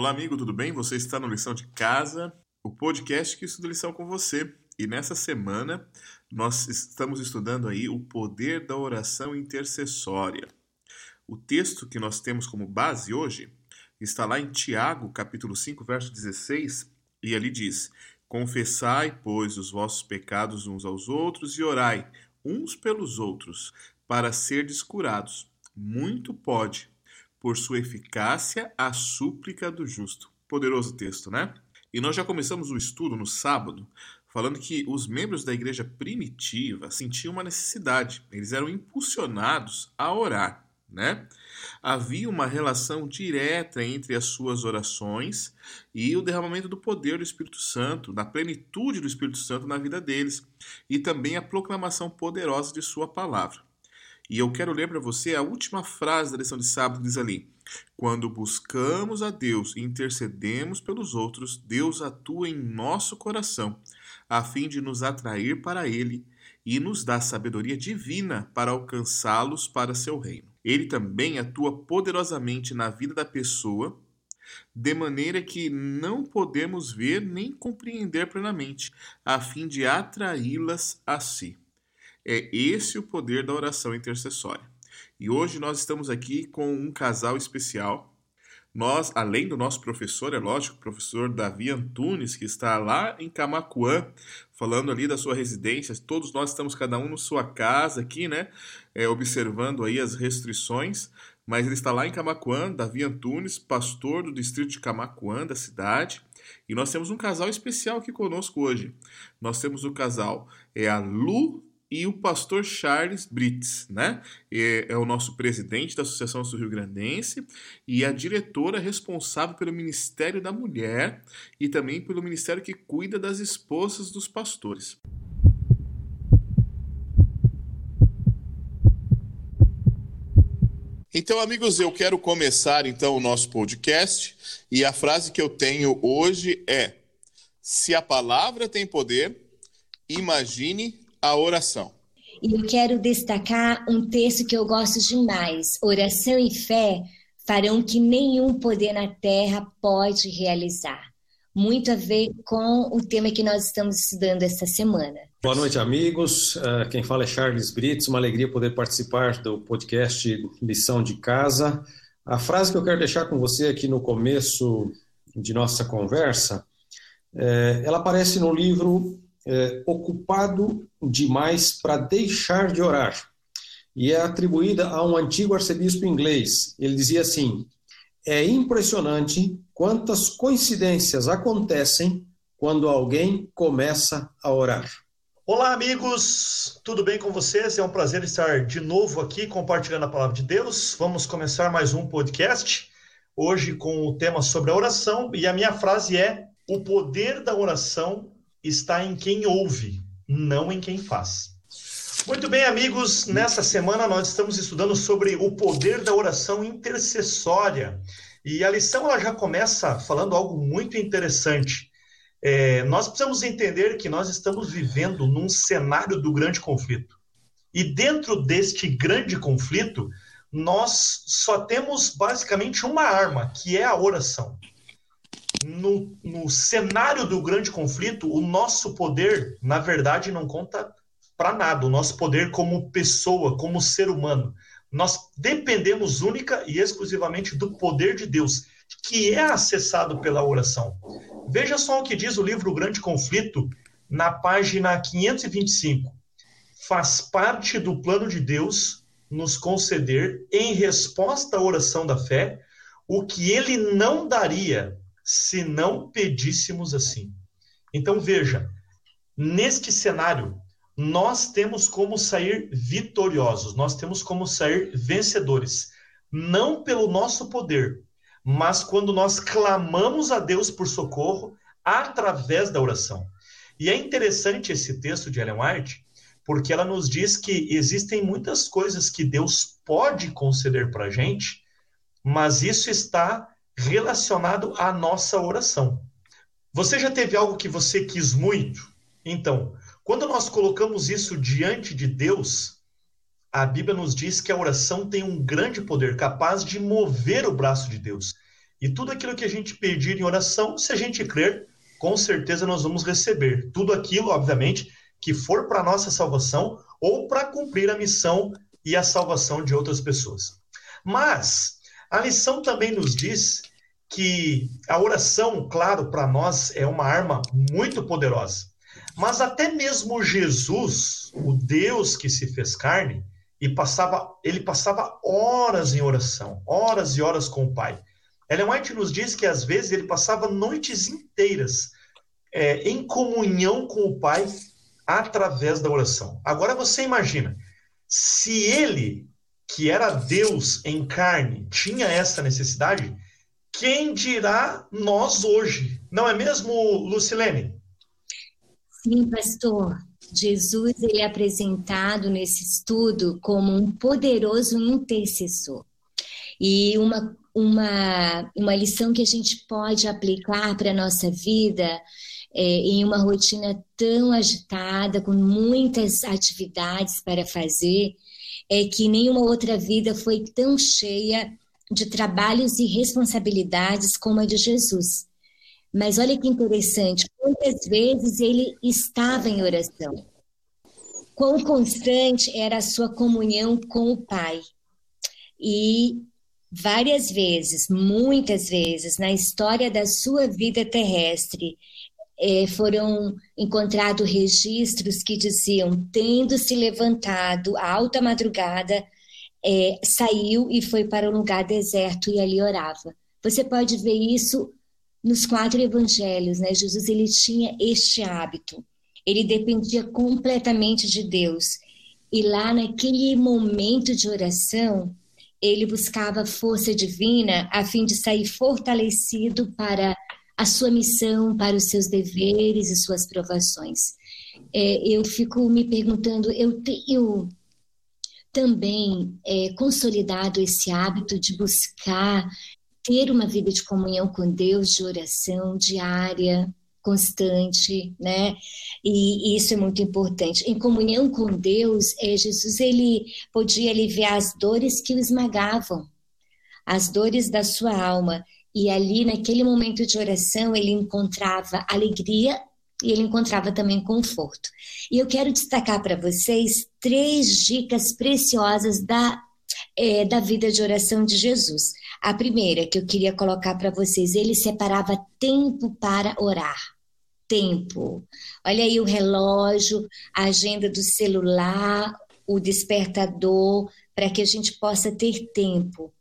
Olá, amigo, tudo bem? Você está no Lição de Casa, o podcast que estuda lição com você. E nessa semana nós estamos estudando aí o poder da oração intercessória. O texto que nós temos como base hoje está lá em Tiago, capítulo 5, verso 16, e ali diz: Confessai, pois, os vossos pecados uns aos outros e orai uns pelos outros, para serdes curados. Muito pode por sua eficácia a súplica do justo. Poderoso texto, né? E nós já começamos o estudo no sábado, falando que os membros da igreja primitiva sentiam uma necessidade, eles eram impulsionados a orar, né? Havia uma relação direta entre as suas orações e o derramamento do poder do Espírito Santo, da plenitude do Espírito Santo na vida deles, e também a proclamação poderosa de sua palavra. E eu quero ler para você a última frase da lição de sábado, que diz ali: Quando buscamos a Deus e intercedemos pelos outros, Deus atua em nosso coração, a fim de nos atrair para Ele e nos dá sabedoria divina para alcançá-los para seu reino. Ele também atua poderosamente na vida da pessoa, de maneira que não podemos ver nem compreender plenamente, a fim de atraí-las a si. É esse o poder da oração intercessória. E hoje nós estamos aqui com um casal especial. Nós, além do nosso professor, é lógico, o professor Davi Antunes, que está lá em Camacuã, falando ali da sua residência. Todos nós estamos cada um na sua casa aqui, né? É, observando aí as restrições. Mas ele está lá em Camacuã, Davi Antunes, pastor do distrito de Camacuã, da cidade. E nós temos um casal especial aqui conosco hoje. Nós temos o casal, é a Lu e o pastor Charles Brits, né? É, o nosso presidente da Associação Sul-Rio Grandense e a diretora responsável pelo Ministério da Mulher e também pelo ministério que cuida das esposas dos pastores. Então, amigos, eu quero começar então o nosso podcast e a frase que eu tenho hoje é: se a palavra tem poder, imagine a oração. E eu quero destacar um texto que eu gosto demais. Oração e fé farão que nenhum poder na terra pode realizar. Muito a ver com o tema que nós estamos estudando esta semana. Boa noite, amigos. Uh, quem fala é Charles Brits. Uma alegria poder participar do podcast Lição de Casa. A frase que eu quero deixar com você aqui no começo de nossa conversa, é, ela aparece no livro é, ocupado demais para deixar de orar. E é atribuída a um antigo arcebispo inglês. Ele dizia assim: é impressionante quantas coincidências acontecem quando alguém começa a orar. Olá, amigos, tudo bem com vocês? É um prazer estar de novo aqui compartilhando a palavra de Deus. Vamos começar mais um podcast, hoje com o tema sobre a oração, e a minha frase é: o poder da oração está em quem ouve, não em quem faz. Muito bem, amigos, nessa semana nós estamos estudando sobre o poder da oração intercessória. E a lição ela já começa falando algo muito interessante. É, nós precisamos entender que nós estamos vivendo num cenário do grande conflito. E dentro deste grande conflito, nós só temos basicamente uma arma, que é a oração no, no cenário do grande conflito, o nosso poder, na verdade, não conta para nada. O nosso poder como pessoa, como ser humano. Nós dependemos única e exclusivamente do poder de Deus, que é acessado pela oração. Veja só o que diz o livro O Grande Conflito, na página 525. Faz parte do plano de Deus nos conceder, em resposta à oração da fé, o que ele não daria se não pedíssemos assim. Então veja, neste cenário, nós temos como sair vitoriosos, nós temos como sair vencedores, não pelo nosso poder, mas quando nós clamamos a Deus por socorro através da oração. E é interessante esse texto de Ellen White, porque ela nos diz que existem muitas coisas que Deus pode conceder para a gente, mas isso está relacionado à nossa oração. Você já teve algo que você quis muito? Então, quando nós colocamos isso diante de Deus, a Bíblia nos diz que a oração tem um grande poder, capaz de mover o braço de Deus. E tudo aquilo que a gente pedir em oração, se a gente crer, com certeza nós vamos receber. Tudo aquilo, obviamente, que for para nossa salvação ou para cumprir a missão e a salvação de outras pessoas. Mas a lição também nos diz que a oração, claro, para nós é uma arma muito poderosa. Mas até mesmo Jesus, o Deus que se fez carne, e passava, ele passava horas em oração, horas e horas com o Pai. Ellen White nos diz que às vezes ele passava noites inteiras é, em comunhão com o Pai através da oração. Agora você imagina, se ele, que era Deus em carne, tinha essa necessidade, quem dirá nós hoje? Não é mesmo, Lucilene? Sim, pastor. Jesus ele é apresentado nesse estudo como um poderoso intercessor. E uma, uma, uma lição que a gente pode aplicar para a nossa vida é, em uma rotina tão agitada, com muitas atividades para fazer, é que nenhuma outra vida foi tão cheia de trabalhos e responsabilidades como a de Jesus. Mas olha que interessante, quantas vezes ele estava em oração. Quão constante era a sua comunhão com o Pai. E várias vezes, muitas vezes, na história da sua vida terrestre, é, foram encontrados registros que diziam, tendo se levantado à alta madrugada, é, saiu e foi para um lugar deserto e ali orava. Você pode ver isso nos quatro evangelhos, né? Jesus ele tinha este hábito. Ele dependia completamente de Deus. E lá naquele momento de oração, ele buscava força divina a fim de sair fortalecido para a sua missão, para os seus deveres e suas provações. É, eu fico me perguntando, eu tenho também é, consolidado esse hábito de buscar ter uma vida de comunhão com Deus, de oração diária, constante, né? E, e, isso é muito importante. Em comunhão com Deus, é, Jesus ele podia aliviar as dores que o esmagavam, as dores da sua alma. E ali, naquele momento de oração, ele encontrava alegria e ele encontrava também conforto. E eu quero destacar para vocês três dicas preciosas da, é, da vida de oração de Jesus. A primeira que eu queria colocar para vocês, ele separava tempo para orar. Tempo. Olha aí o relógio, a agenda do celular, o despertador, para que a gente possa ter tempo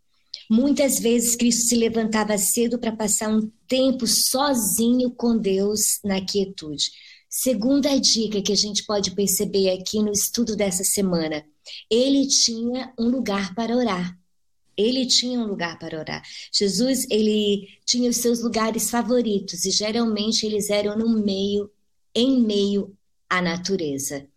Muitas vezes Cristo se levantava cedo para passar um tempo sozinho com Deus na quietude. Segunda dica que a gente pode perceber aqui no estudo dessa semana, ele tinha um lugar para orar. Ele tinha um lugar para orar. Jesus, ele tinha os seus lugares favoritos e geralmente eles eram no meio, em meio à natureza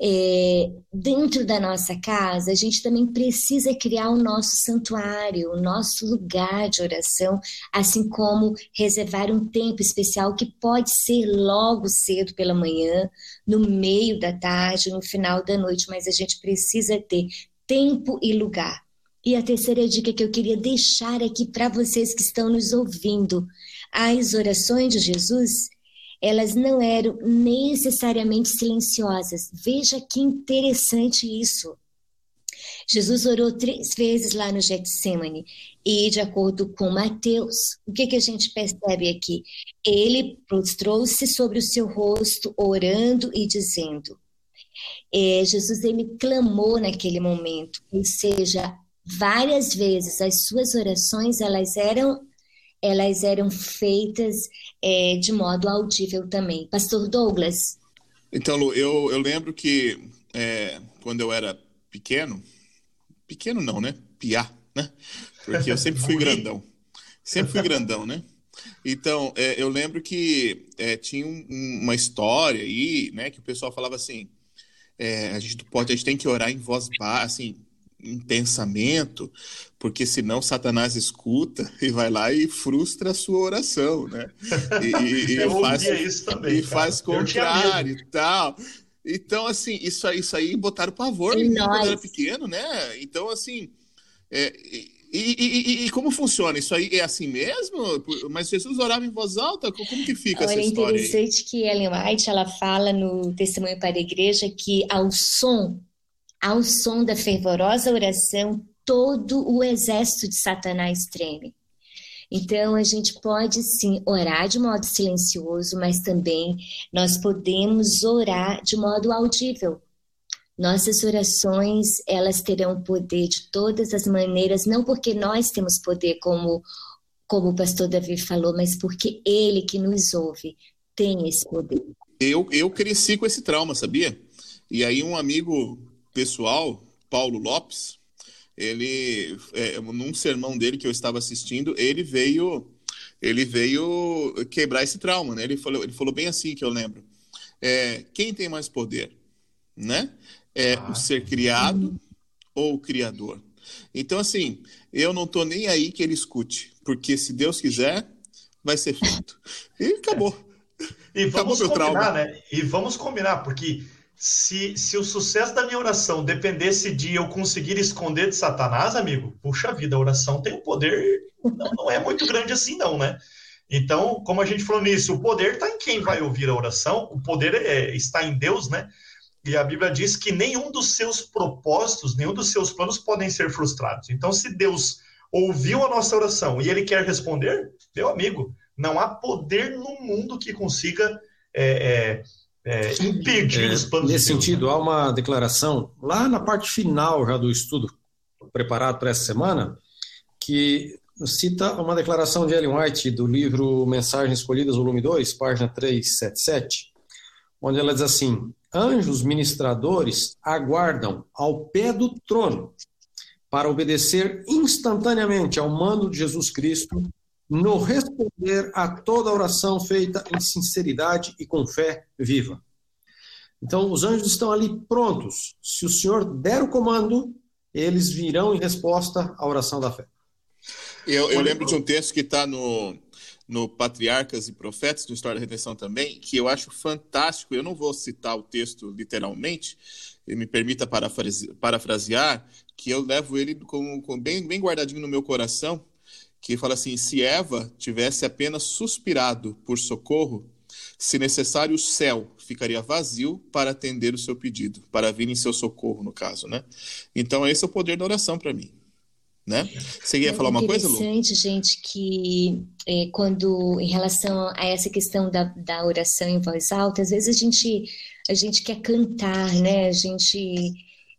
é, dentro da nossa casa, a gente também precisa criar o nosso santuário, o nosso lugar de oração, assim como reservar um tempo especial que pode ser logo cedo pela manhã, no meio da tarde, no final da noite, mas a gente precisa ter tempo e lugar. E a terceira dica que eu queria deixar aqui para vocês que estão nos ouvindo: as orações de Jesus elas não eram necessariamente silenciosas. Veja que interessante isso. Jesus orou três vezes lá no Getsemane e, de acordo com Mateus, o que, que a gente percebe aqui? Ele prostrou-se sobre o seu rosto, orando e dizendo. É, Jesus ele clamou naquele momento, ou seja, várias vezes as suas orações elas eram elas eram feitas é, de modo audível também. Pastor Douglas? Então, Lu, eu, eu lembro que é, quando eu era pequeno, pequeno não, né? Piá, né? Porque eu sempre fui grandão. Sempre fui grandão, né? Então, é, eu lembro que é, tinha um, uma história aí, né? Que o pessoal falava assim, é, a gente pode, a gente tem que orar em voz baixa, assim, em pensamento, porque senão Satanás escuta e vai lá e frustra a sua oração, né? E, e, Eu faz, isso também, e faz contrário e tal. Então, assim, isso, isso aí botaram pavor em quando era pequeno, né? Então, assim, é, e, e, e, como funciona? Isso aí é assim mesmo? Mas Jesus orava em voz alta? Como que fica Olha, essa história? É interessante aí? que Ellen White ela fala no Testemunho para a Igreja que ao som, ao som da fervorosa oração, todo o exército de Satanás treme. Então, a gente pode sim orar de modo silencioso, mas também nós podemos orar de modo audível. Nossas orações, elas terão poder de todas as maneiras, não porque nós temos poder, como, como o pastor Davi falou, mas porque ele que nos ouve tem esse poder. Eu, eu cresci com esse trauma, sabia? E aí um amigo pessoal, Paulo Lopes, ele, é, num sermão dele que eu estava assistindo, ele veio ele veio quebrar esse trauma, né? Ele falou, ele falou bem assim que eu lembro. É, quem tem mais poder, né? é ah. o ser criado ou o criador. Então, assim, eu não estou nem aí que ele escute, porque se Deus quiser, vai ser feito. E acabou. E vamos acabou combinar, né? E vamos combinar, porque se, se o sucesso da minha oração dependesse de eu conseguir esconder de Satanás, amigo, puxa vida, a oração tem um poder, não, não é muito grande assim, não, né? Então, como a gente falou nisso, o poder está em quem vai ouvir a oração, o poder é, está em Deus, né? E a Bíblia diz que nenhum dos seus propósitos, nenhum dos seus planos podem ser frustrados. Então, se Deus ouviu a nossa oração e ele quer responder, meu amigo, não há poder no mundo que consiga é, é, é, impedir é, os planos Nesse de Deus, sentido, né? há uma declaração lá na parte final já do estudo preparado para essa semana, que cita uma declaração de Ellen White do livro Mensagens Escolhidas, volume 2, página 377, onde ela diz assim: Anjos ministradores aguardam ao pé do trono para obedecer instantaneamente ao mando de Jesus Cristo no responder a toda oração feita em sinceridade e com fé viva. Então, os anjos estão ali prontos. Se o Senhor der o comando, eles virão em resposta à oração da fé. Eu, eu lembro de um texto que está no, no Patriarcas e Profetas, do História da Redenção também, que eu acho fantástico. Eu não vou citar o texto literalmente, me permita parafrasear, que eu levo ele com, com bem, bem guardadinho no meu coração, que fala assim: se Eva tivesse apenas suspirado por socorro, se necessário o céu ficaria vazio para atender o seu pedido, para vir em seu socorro, no caso, né? Então esse é o poder da oração para mim né? Você ia é falar uma coisa, Lu? interessante, gente, que é, quando, em relação a essa questão da, da oração em voz alta, às vezes a gente, a gente quer cantar, né? A gente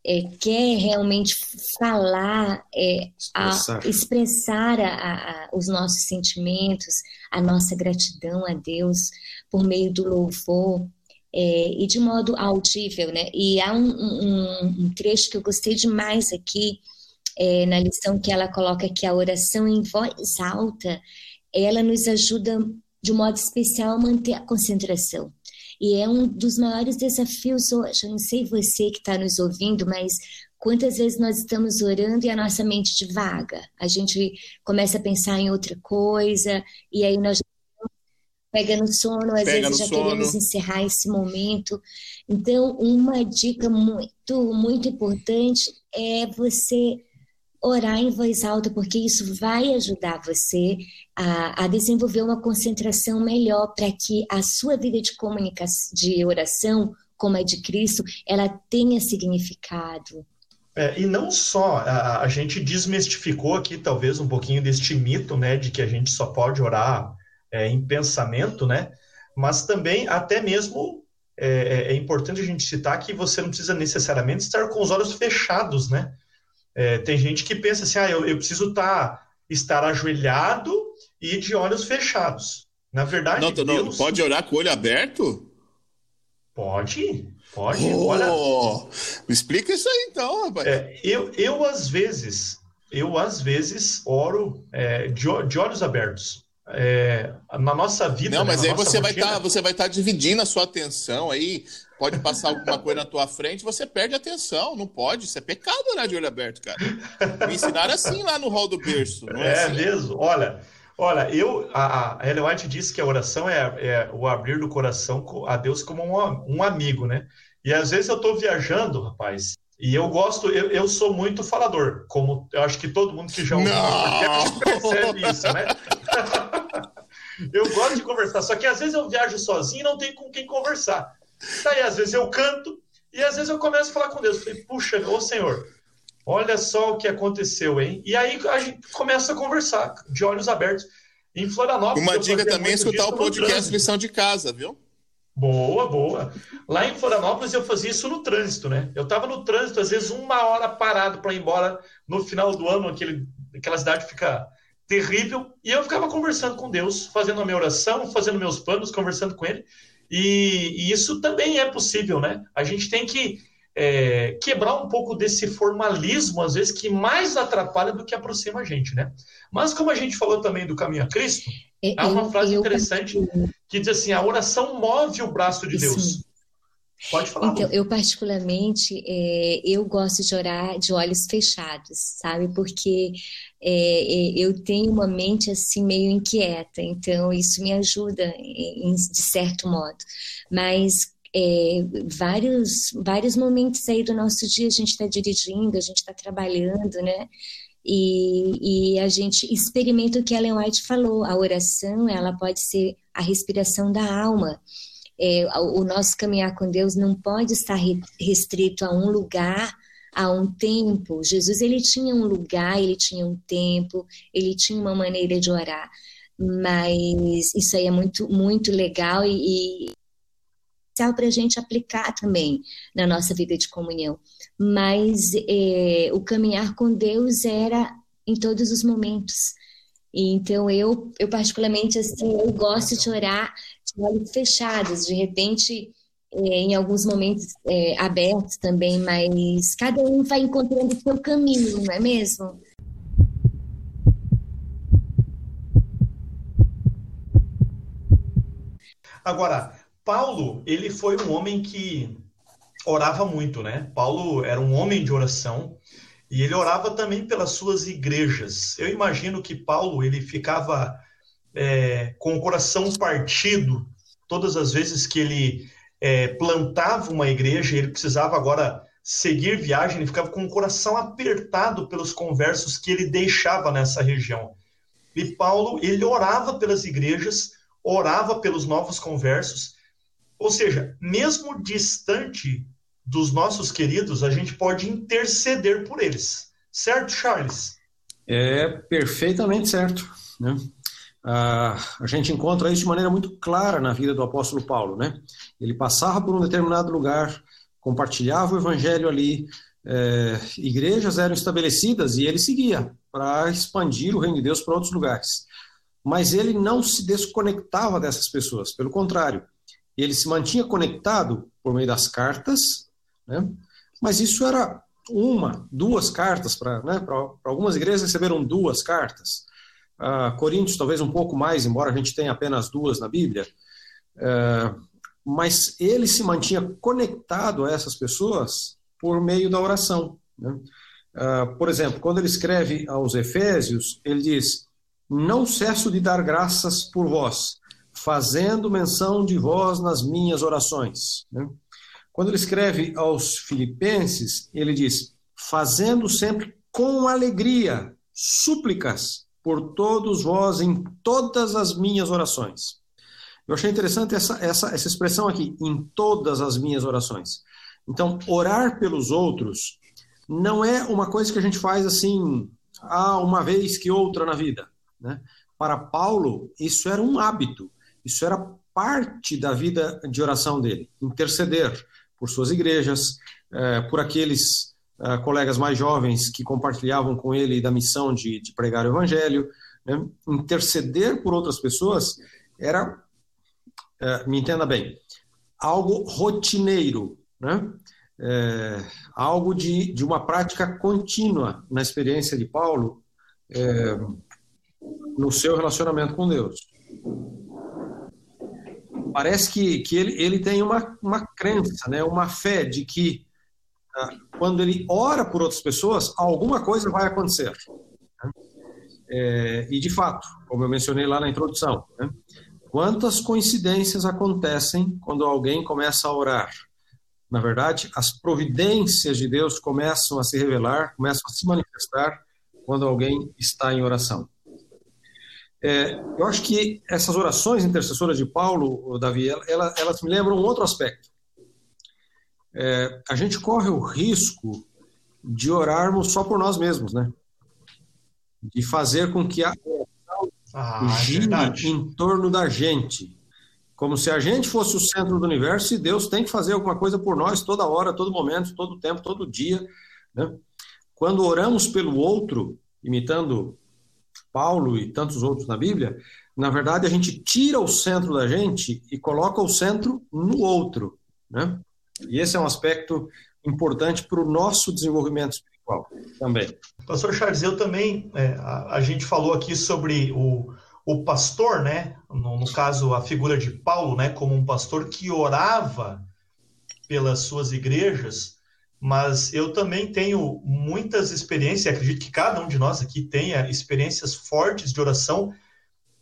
é, quer realmente falar, é, expressar, a, expressar a, a, os nossos sentimentos, a nossa gratidão a Deus por meio do louvor. É, e de modo audível, né? E há um, um, um trecho que eu gostei demais aqui, é, na lição que ela coloca que a oração em voz alta, ela nos ajuda de modo especial a manter a concentração. E é um dos maiores desafios hoje. Eu não sei você que está nos ouvindo, mas quantas vezes nós estamos orando e a nossa mente divaga? A gente começa a pensar em outra coisa e aí nós pega no sono, às pega vezes já sono. queremos encerrar esse momento. Então, uma dica muito, muito importante é você orar em voz alta, porque isso vai ajudar você a, a desenvolver uma concentração melhor para que a sua vida de comunicação, de oração, como a de Cristo, ela tenha significado. É, e não só, a, a, gente desmistificou aqui talvez um pouquinho deste mito, né, de que a gente só pode orar é, em pensamento, né, mas também até mesmo é, é, é importante a gente citar que você não precisa necessariamente estar com os olhos fechados, né, é, tem gente que pensa assim, ah, eu, eu preciso tá, estar ajoelhado e de olhos fechados. Na verdade, não, Deus... não pode orar com o olho aberto? Pode, pode. Oh, olha... Me explica isso aí então, rapaz. É, eu, eu, às vezes, eu às vezes oro é, de, de olhos abertos. É, na nossa vida. Não, né, mas aí você vai estar tá, você vai estar tá dividindo a sua atenção aí pode passar alguma coisa na tua frente, você perde a atenção. Não pode. Isso é pecado orar de olho aberto, cara. Me ensinaram assim lá no hall do berço. é, é assim? mesmo? Olha, olha, eu, a, a Ellen White disse que a oração é, é, o abrir do coração a Deus como um, um amigo, né? E às vezes eu estou viajando, rapaz, E eu gosto, eu, eu sou muito falador, como eu acho que todo mundo que já ouviu percebe isso, né? eu gosto de conversar, só que às vezes eu viajo sozinho e não tenho com quem conversar. Daí às vezes eu canto e às vezes eu começo a falar com Deus. falei, puxa, ô Senhor, olha só o que aconteceu, hein? E aí a gente começa a conversar, de olhos abertos. Em Florianópolis. Uma dica também é escutar o podcast Lição de Casa, viu? Boa, boa. Lá em Florianópolis eu fazia isso no trânsito, né? Eu estava no trânsito, às vezes uma hora parado para ir embora no final do ano, aquele, aquela cidade fica terrível, e eu ficava conversando com Deus, fazendo a minha oração, fazendo meus planos, conversando com Ele. E, e isso também é possível, né? A gente tem que é, quebrar um pouco desse formalismo, às vezes, que mais atrapalha do que aproxima a gente, né? Mas como a gente falou também do caminho a Cristo, é, há uma frase eu, interessante eu... que diz assim: a oração move o braço de Deus. Sim. Pode falar. Então, eu particularmente, é, eu gosto de orar de olhos fechados, sabe? Porque é, é eu tenho uma mente assim meio inquieta, então isso me ajuda em, de certo modo. Mas é, vários, vários momentos aí do nosso dia a gente está dirigindo, a gente está trabalhando, né? E, e, a gente experimenta o que Ellen White falou, a oração ela pode ser a respiração da alma. É, o nosso caminhar com Deus não pode estar restrito a um lugar, a um tempo. Jesus ele tinha um lugar, ele tinha um tempo, ele tinha uma maneira de orar. Mas isso aí é muito muito legal e, e para a gente aplicar também na nossa vida de comunhão. Mas é, o caminhar com Deus era em todos os momentos. Então eu, eu particularmente assim, eu gosto de orar de olhos fechados, de repente em alguns momentos é, abertos também, mas cada um vai encontrando o seu caminho, não é mesmo? Agora, Paulo, ele foi um homem que orava muito, né? Paulo era um homem de oração e ele orava também pelas suas igrejas. Eu imagino que Paulo ele ficava é, com o coração partido todas as vezes que ele é, plantava uma igreja, ele precisava agora seguir viagem, ele ficava com o coração apertado pelos conversos que ele deixava nessa região. E Paulo, ele orava pelas igrejas, orava pelos novos conversos, ou seja, mesmo distante dos nossos queridos, a gente pode interceder por eles. Certo, Charles? É perfeitamente certo. Né? Ah, a gente encontra isso de maneira muito clara na vida do apóstolo Paulo. Né? Ele passava por um determinado lugar, compartilhava o evangelho ali, é, igrejas eram estabelecidas e ele seguia para expandir o reino de Deus para outros lugares. Mas ele não se desconectava dessas pessoas, pelo contrário, ele se mantinha conectado por meio das cartas, né? mas isso era uma, duas cartas, para né? algumas igrejas receberam duas cartas. Uh, Coríntios, talvez um pouco mais, embora a gente tenha apenas duas na Bíblia. Uh, mas ele se mantinha conectado a essas pessoas por meio da oração. Né? Uh, por exemplo, quando ele escreve aos Efésios, ele diz: Não cesso de dar graças por vós, fazendo menção de vós nas minhas orações. Né? Quando ele escreve aos Filipenses, ele diz: fazendo sempre com alegria súplicas por todos vós em todas as minhas orações. Eu achei interessante essa, essa, essa expressão aqui, em todas as minhas orações. Então, orar pelos outros não é uma coisa que a gente faz assim, ah, uma vez que outra na vida. Né? Para Paulo, isso era um hábito. Isso era parte da vida de oração dele, interceder por suas igrejas, eh, por aqueles eh, colegas mais jovens que compartilhavam com ele da missão de, de pregar o evangelho, né? interceder por outras pessoas era, eh, me entenda bem, algo rotineiro, né? É, algo de, de uma prática contínua na experiência de Paulo é, no seu relacionamento com Deus parece que, que ele, ele tem uma, uma crença, né, uma fé de que uh, quando ele ora por outras pessoas, alguma coisa vai acontecer. Né? É, e de fato, como eu mencionei lá na introdução, né, quantas coincidências acontecem quando alguém começa a orar? na verdade, as providências de Deus começam a se revelar, começam a se manifestar quando alguém está em oração. É, eu acho que essas orações intercessoras de Paulo, Davi, elas, elas me lembram um outro aspecto. É, a gente corre o risco de orarmos só por nós mesmos, né? De fazer com que a ah, gire é em torno da gente. Como se a gente fosse o centro do universo e Deus tem que fazer alguma coisa por nós toda hora, todo momento, todo tempo, todo dia. Né? Quando oramos pelo outro, imitando Paulo e tantos outros na Bíblia, na verdade a gente tira o centro da gente e coloca o centro no outro. Né? E esse é um aspecto importante para o nosso desenvolvimento espiritual também. Pastor Charles, eu também, é, a, a, gente falou aqui sobre o, o pastor, né? No, no, caso, a figura de Paulo, né? Como um pastor que orava pelas suas igrejas, mas eu também tenho muitas experiências, acredito que cada um de nós aqui tenha experiências fortes de oração,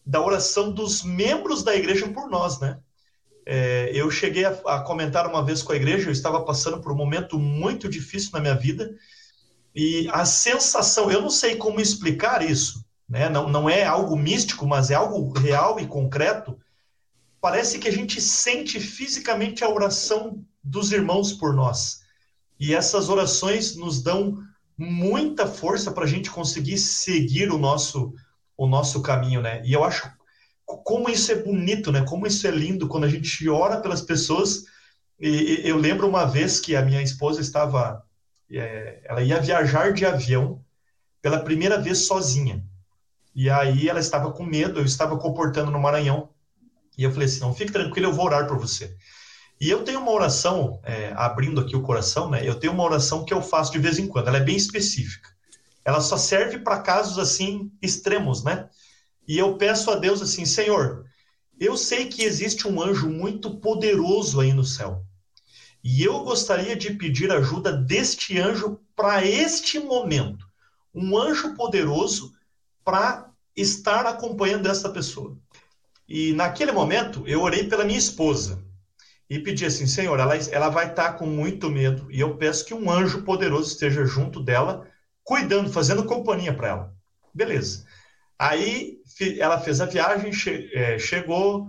da oração dos membros da igreja por nós, né? É, eu cheguei a, a, comentar uma vez com a igreja, eu estava passando por um momento muito difícil na minha vida, e a sensação, eu não sei como explicar isso, né? não, não é algo místico, mas é algo real e concreto. Parece que a gente sente fisicamente a oração dos irmãos por nós. E essas orações nos dão muita força para a gente conseguir seguir o nosso, o nosso caminho, né? E eu acho como isso é bonito, né? Como isso é lindo quando a gente ora pelas pessoas. E, eu lembro uma vez que a minha esposa estava, é, ela ia viajar de avião pela primeira vez sozinha. E aí ela estava com medo, eu estava comportando no Maranhão. E eu falei assim: não, fique tranquilo, eu vou orar por você. E eu tenho uma oração, é, abrindo aqui o coração, né? Eu tenho uma oração que eu faço de vez em quando, ela é bem específica. Ela só serve para casos assim extremos, né? E eu peço a Deus assim: Senhor, eu sei que existe um anjo muito poderoso aí no céu. E eu gostaria de pedir ajuda deste anjo para este momento. Um anjo poderoso para estar acompanhando essa pessoa. E naquele momento, eu orei pela minha esposa e pedi assim: Senhor, ela, ela vai estar com muito medo e eu peço que um anjo poderoso esteja junto dela, cuidando, fazendo companhia para ela. Beleza. Aí ela fez a viagem, che é, chegou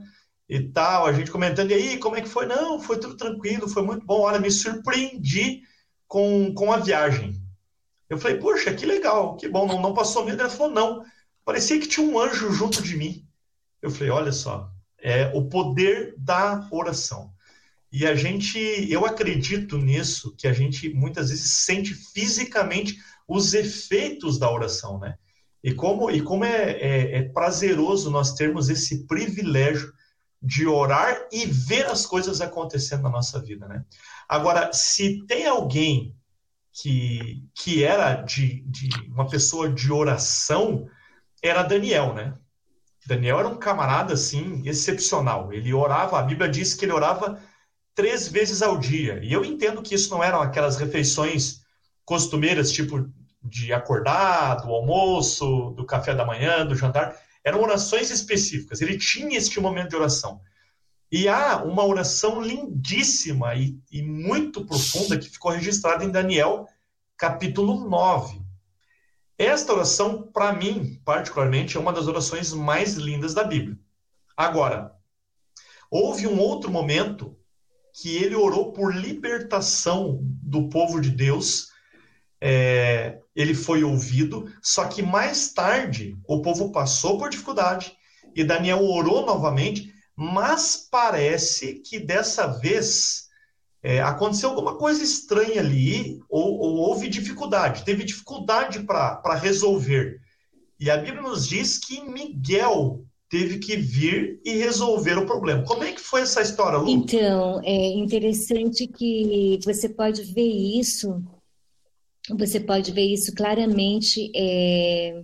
e tal, a gente comentando, e aí, como é que foi? Não, foi tudo tranquilo, foi muito bom. Olha, me surpreendi com, com a viagem. Eu falei, poxa, que legal, que bom, não, não passou medo. Ela falou, não, parecia que tinha um anjo junto de mim. Eu falei, olha só, é o poder da oração. E a gente, eu acredito nisso, que a gente muitas vezes sente fisicamente os efeitos da oração, né? E como, e como é, é, é prazeroso nós termos esse privilégio de orar e ver as coisas acontecendo na nossa vida, né? Agora, se tem alguém que, que era de, de uma pessoa de oração, era Daniel, né? Daniel era um camarada, assim, excepcional. Ele orava, a Bíblia diz que ele orava três vezes ao dia. E eu entendo que isso não eram aquelas refeições costumeiras, tipo de acordar, do almoço, do café da manhã, do jantar, eram orações específicas. Ele tinha este momento de oração. E há uma oração lindíssima e, e muito profunda que ficou registrada em Daniel, capítulo 9. Esta oração, para mim, particularmente, é uma das orações mais lindas da Bíblia. Agora, houve um outro momento que ele orou por libertação do povo de Deus é, ele foi ouvido, só que mais tarde o povo passou por dificuldade e Daniel orou novamente, mas parece que dessa vez é, aconteceu alguma coisa estranha ali, ou, ou houve dificuldade, teve dificuldade para resolver. E a Bíblia nos diz que Miguel teve que vir e resolver o problema. Como é que foi essa história, Lu? Então, é interessante que você pode ver isso você pode ver isso claramente é,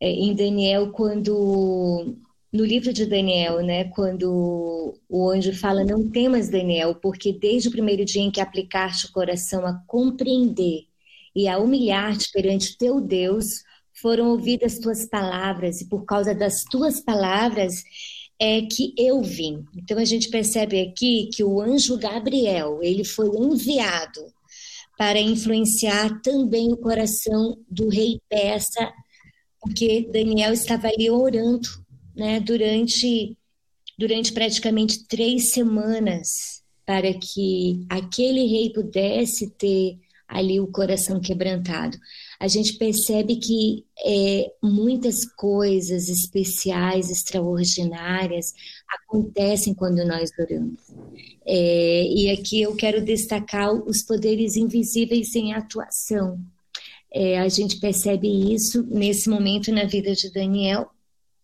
é, em Daniel, quando no livro de Daniel, né, quando o anjo fala: Não temas, Daniel, porque desde o primeiro dia em que aplicaste o coração a compreender e a humilhar-te perante teu Deus, foram ouvidas tuas palavras, e por causa das tuas palavras é que eu vim. Então a gente percebe aqui que o anjo Gabriel, ele foi enviado para influenciar também o coração do rei persa, porque Daniel estava ali orando, né, durante durante praticamente três semanas para que aquele rei pudesse ter ali o coração quebrantado a gente percebe que é, muitas coisas especiais, extraordinárias, acontecem quando nós oramos. É, e aqui eu quero destacar os poderes invisíveis em atuação. É, a gente percebe isso nesse momento na vida de Daniel,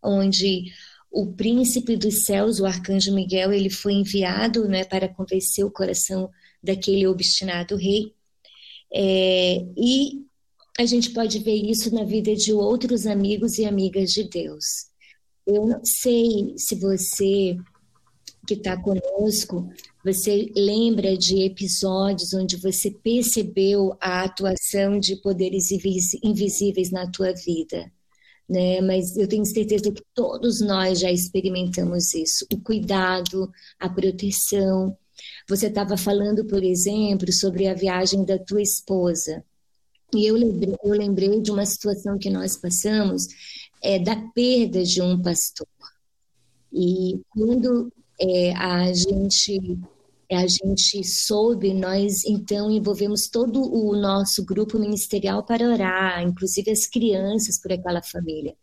onde o príncipe dos céus, o arcanjo Miguel, ele foi enviado né, para convencer o coração daquele obstinado rei. É, e a gente pode ver isso na vida de outros amigos e amigas de Deus. Eu não sei se você que está conosco, você lembra de episódios onde você percebeu a atuação de poderes invisíveis na tua vida, né? Mas eu tenho certeza que todos nós já experimentamos isso, o cuidado, a proteção. Você estava falando, por exemplo, sobre a viagem da tua esposa. E eu lembrei, eu lembrei de uma situação que nós passamos, é, da perda de um pastor. E quando é, a gente a gente soube, nós então envolvemos todo o nosso grupo ministerial para orar, inclusive as crianças por aquela família.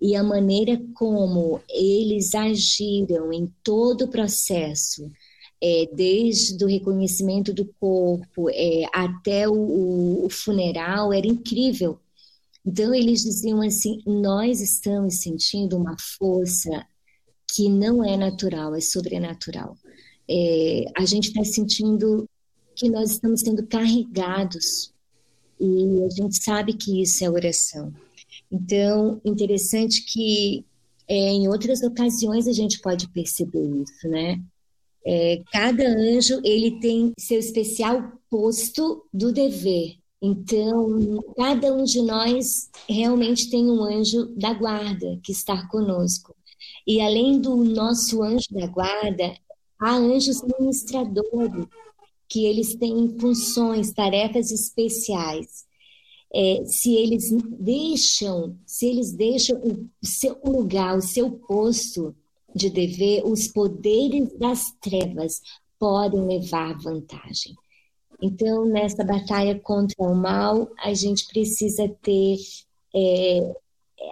E a maneira como eles agiram em todo o processo, é, desde o reconhecimento do corpo é, até o, o, funeral, era incrível. Então eles diziam assim: nós estamos sentindo uma força que não é natural, é sobrenatural. É, a gente está sentindo que nós estamos sendo carregados e a gente sabe que isso é oração. Então, interessante que é, em outras ocasiões a gente pode perceber isso, né? É, cada anjo ele tem seu especial posto do dever. Então, cada um de nós realmente tem um anjo da guarda que está conosco. E além do nosso anjo da guarda, há anjos ministradores que eles têm funções, tarefas especiais. É, se eles deixam, se eles deixam o seu lugar, o seu posto de dever, os poderes das trevas podem levar vantagem. Então, nessa batalha contra o mal, a gente precisa ter, é,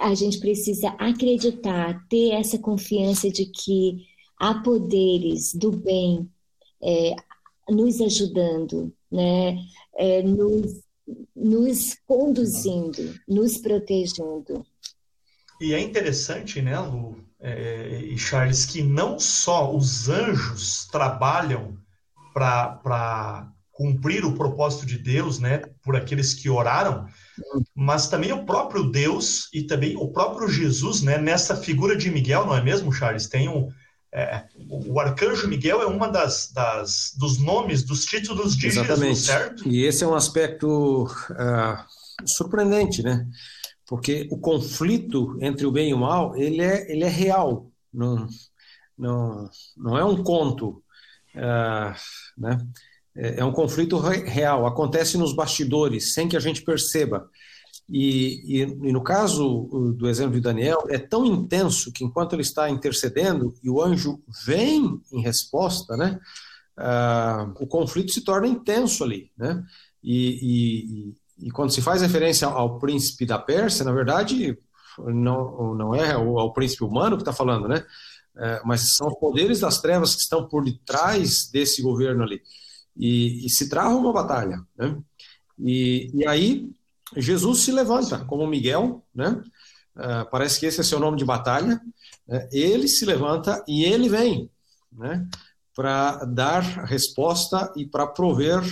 a gente precisa acreditar, ter essa confiança de que há poderes do bem é, nos ajudando, né? É, nos, nos conduzindo, nos protegendo. E é interessante, né, Lu, é, e Charles, que não só os anjos trabalham para cumprir o propósito de Deus, né, por aqueles que oraram, mas também o próprio Deus e também o próprio Jesus, né, nessa figura de Miguel, não é mesmo, Charles? Tem um, é, o arcanjo Miguel é uma das, das, dos nomes, dos títulos de Exatamente. Jesus, certo? E esse é um aspecto uh, surpreendente, né? Porque o conflito entre o bem e o mal ele é, ele é real, não, não, não é um conto, uh, né? É, é um conflito real, acontece nos bastidores, sem que a gente perceba. E, e, e, no caso do exemplo de Daniel, é tão intenso que enquanto ele está intercedendo e o anjo vem em resposta, né, uh, o conflito se torna intenso ali, né, e, e quando se faz referência ao príncipe da Pérsia, na verdade, não, não é ao príncipe humano que está falando, né? É, mas são os poderes das trevas que estão por detrás desse governo ali. E, e se trava uma batalha, né? E, e, aí Jesus se levanta, como Miguel, né? É, parece que esse é seu nome de batalha. Né? Ele se levanta e ele vem, né? Para dar resposta e para prover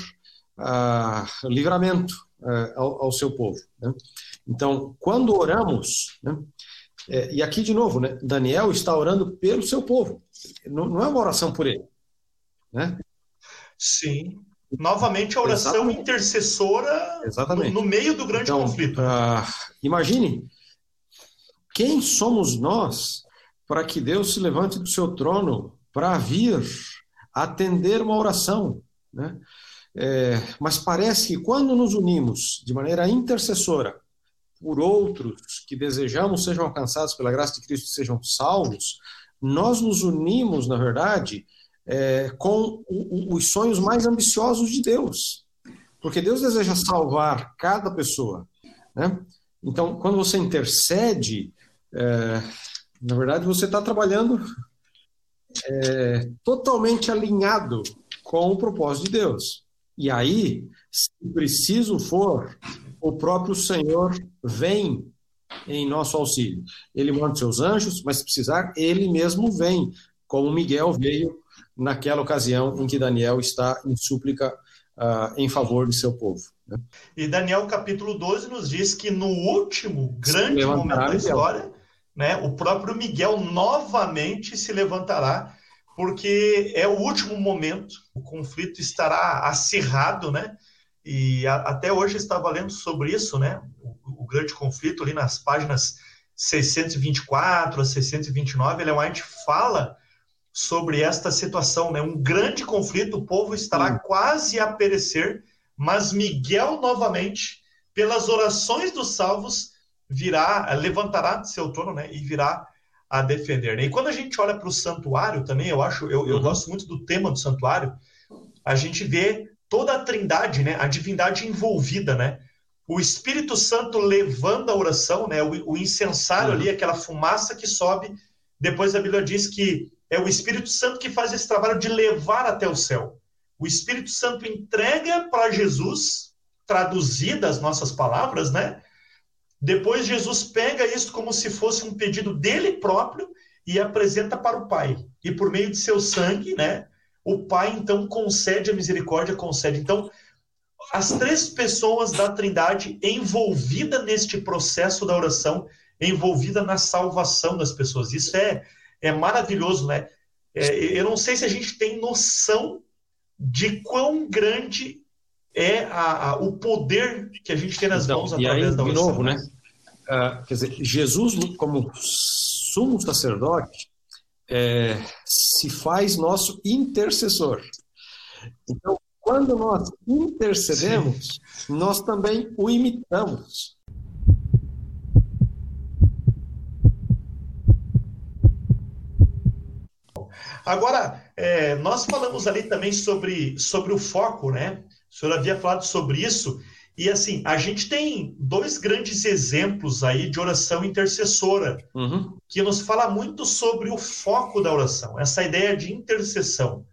uh, livramento uh, ao, ao, seu povo. Né? Então, quando oramos, né, é, e aqui de novo, né, Daniel está orando pelo seu povo, não, não é uma oração por ele. Né? Sim. Novamente a oração Exatamente. intercessora Exatamente. No, no, meio do grande então, conflito. Uh, imagine quem somos nós para que Deus se levante do seu trono para vir atender uma oração. Né? É, mas parece que quando nos unimos de maneira intercessora por outros que desejamos sejam alcançados pela graça de Cristo sejam salvos, nós nos unimos, na verdade, é, com o, o, os sonhos mais ambiciosos de Deus. Porque Deus deseja salvar cada pessoa. Né? Então, quando você intercede, é, na verdade, você está trabalhando é, totalmente alinhado com o propósito de Deus. E aí, se preciso for, o próprio Senhor vem em nosso auxílio. Ele manda seus anjos, mas se precisar, ele mesmo vem, como Miguel veio naquela ocasião em que Daniel está em súplica uh, em favor de seu povo. Né? E Daniel capítulo 12 nos diz que no último grande momento da história, né, o próprio Miguel novamente se levantará, porque é o último momento, o conflito estará acirrado, né? E a, até hoje estava lendo sobre isso, né? O, o, grande conflito ali nas páginas 624 a 629, Ellen White fala sobre esta situação, né? Um grande conflito, o povo estará quase a perecer, mas Miguel novamente, pelas orações dos salvos, virá, levantará de seu trono, né? E virá a defender. Né? E quando a gente olha para o santuário também, eu acho, eu, eu uhum. gosto muito do tema do santuário. A gente vê toda a trindade, né? A divindade envolvida, né? O Espírito Santo levando a oração, né? O, o incensário uhum. ali, aquela fumaça que sobe. Depois a Bíblia diz que é o Espírito Santo que faz esse trabalho de levar até o céu. O Espírito Santo entrega para Jesus, traduzidas as nossas palavras, né? Depois Jesus pega isso como se fosse um pedido dele próprio e apresenta para o Pai. E por meio de seu sangue, né? O Pai então concede a misericórdia, concede. Então, as três pessoas da Trindade envolvida neste processo da oração, envolvida na salvação das pessoas. Isso é é maravilhoso, né? É, eu não sei se a gente tem noção de quão grande é a, a, o poder que a gente tem nas então, mãos através aí, da oração. De novo, né? Uh, quer dizer, Jesus, como sumo sacerdote, é, se faz nosso intercessor. Então, quando nós intercedemos, Sim. nós também o imitamos. Agora, é, nós falamos ali também sobre, sobre o foco, né? O senhor havia falado sobre isso. E assim, a gente tem dois grandes exemplos aí de oração intercessora, uhum. que nos fala muito sobre o foco da oração, essa ideia de intercessão.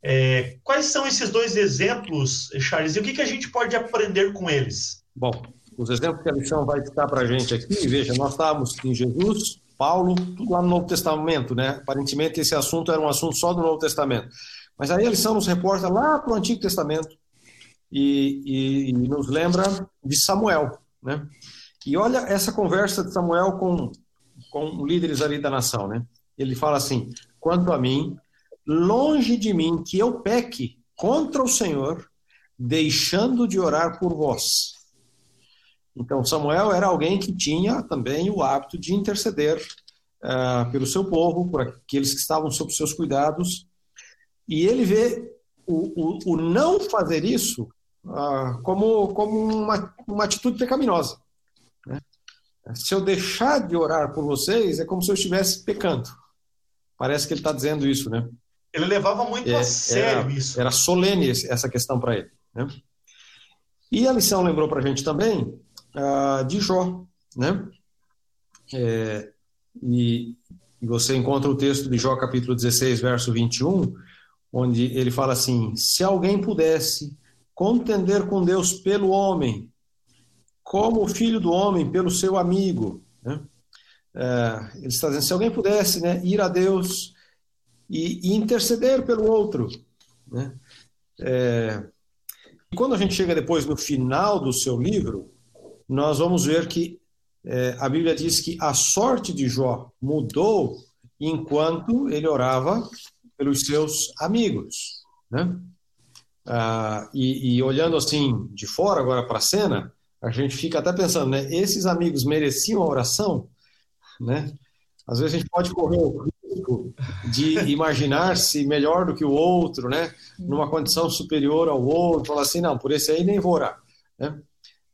É, quais são esses dois exemplos, Charles, e o que, que a gente pode aprender com eles? Bom, os exemplos que a lição vai citar para a gente aqui, veja, nós estávamos em Jesus, Paulo, tudo lá no Novo Testamento, né? Aparentemente esse assunto era um assunto só do Novo Testamento. Mas aí a lição nos reporta lá para o Antigo Testamento e, e, e, nos lembra de Samuel, né? E olha essa conversa de Samuel com, com líderes ali da nação, né? Ele fala assim: quanto a mim, longe de mim que eu peque contra o Senhor, deixando de orar por vós. Então, Samuel era alguém que tinha também o hábito de interceder uh, pelo seu povo, por aqueles que estavam sob seus cuidados, e ele vê o, o, o não fazer isso uh, como, como uma, uma atitude pecaminosa. Né? Se eu deixar de orar por vocês, é como se eu estivesse pecando. Parece que ele está dizendo isso, né? Ele levava muito é, a sério era, isso. Era solene essa questão para ele. Né? E a lição lembrou para a gente também uh, de Jó, né? É, e, e você encontra o texto de Jó, capítulo 16, verso 21, onde ele fala assim: Se alguém pudesse contender com Deus pelo homem, como o filho do homem pelo seu amigo, né? É, ele está dizendo: se alguém pudesse né, ir a Deus e, e interceder pelo outro, né? É, e quando a gente chega depois no final do seu livro, nós vamos ver que é, a Bíblia diz que a sorte de Jó mudou enquanto ele orava pelos seus amigos, né? Ah, e, e, olhando assim de fora agora para a cena, a gente fica até pensando, né? Esses amigos mereciam a oração, né? Às vezes a gente pode correr o risco de imaginar-se melhor do que o outro, né? Numa condição superior ao outro, falar assim, não, por esse aí nem vou orar. Né?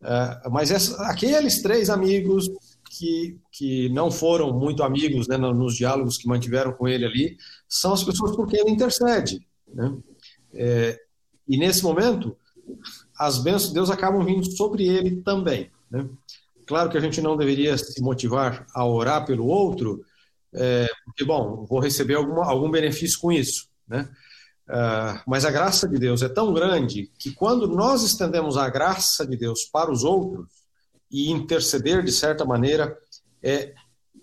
Uh, mas essa, aqueles três amigos que, que não foram muito amigos né, nos diálogos que mantiveram com ele ali, são as pessoas por quem ele intercede. Né? É, e nesse momento, as bênçãos de Deus acabam vindo sobre ele também. Né? Claro que a gente não deveria se motivar a orar pelo outro, é, porque, bom, vou receber alguma, algum benefício com isso, né? Uh, mas a graça de Deus é tão grande que quando nós estendemos a graça de Deus para os outros e interceder de certa maneira é,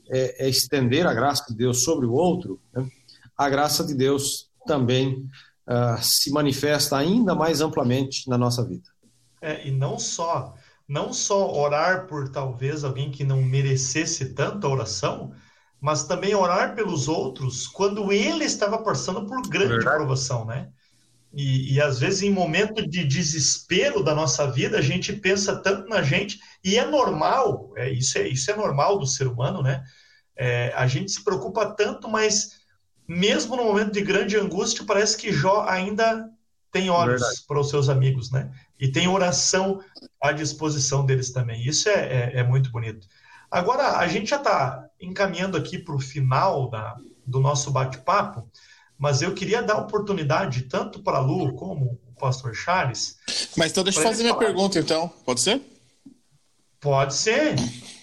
é, é estender a graça de Deus sobre o outro, né? a graça de Deus também uh, se manifesta ainda mais amplamente na nossa vida. É, e não só não só orar por talvez alguém que não merecesse tanta oração, mas também orar pelos outros quando ele estava passando por grande Verdade. provação, né? E, e, às vezes em momento de desespero da nossa vida a gente pensa tanto na gente e é normal, é isso é isso é normal do ser humano, né? É, a gente se preocupa tanto, mas mesmo no momento de grande angústia parece que Jó ainda tem olhos Verdade. para os seus amigos, né? E tem oração à disposição deles também. Isso é, é, é muito bonito. Agora, a gente já está encaminhando aqui para o final da, do nosso bate-papo, mas eu queria dar oportunidade tanto para a Lu como o pastor Charles. Mas então deixa eu fazer minha falar. pergunta, então. Pode ser? Pode ser.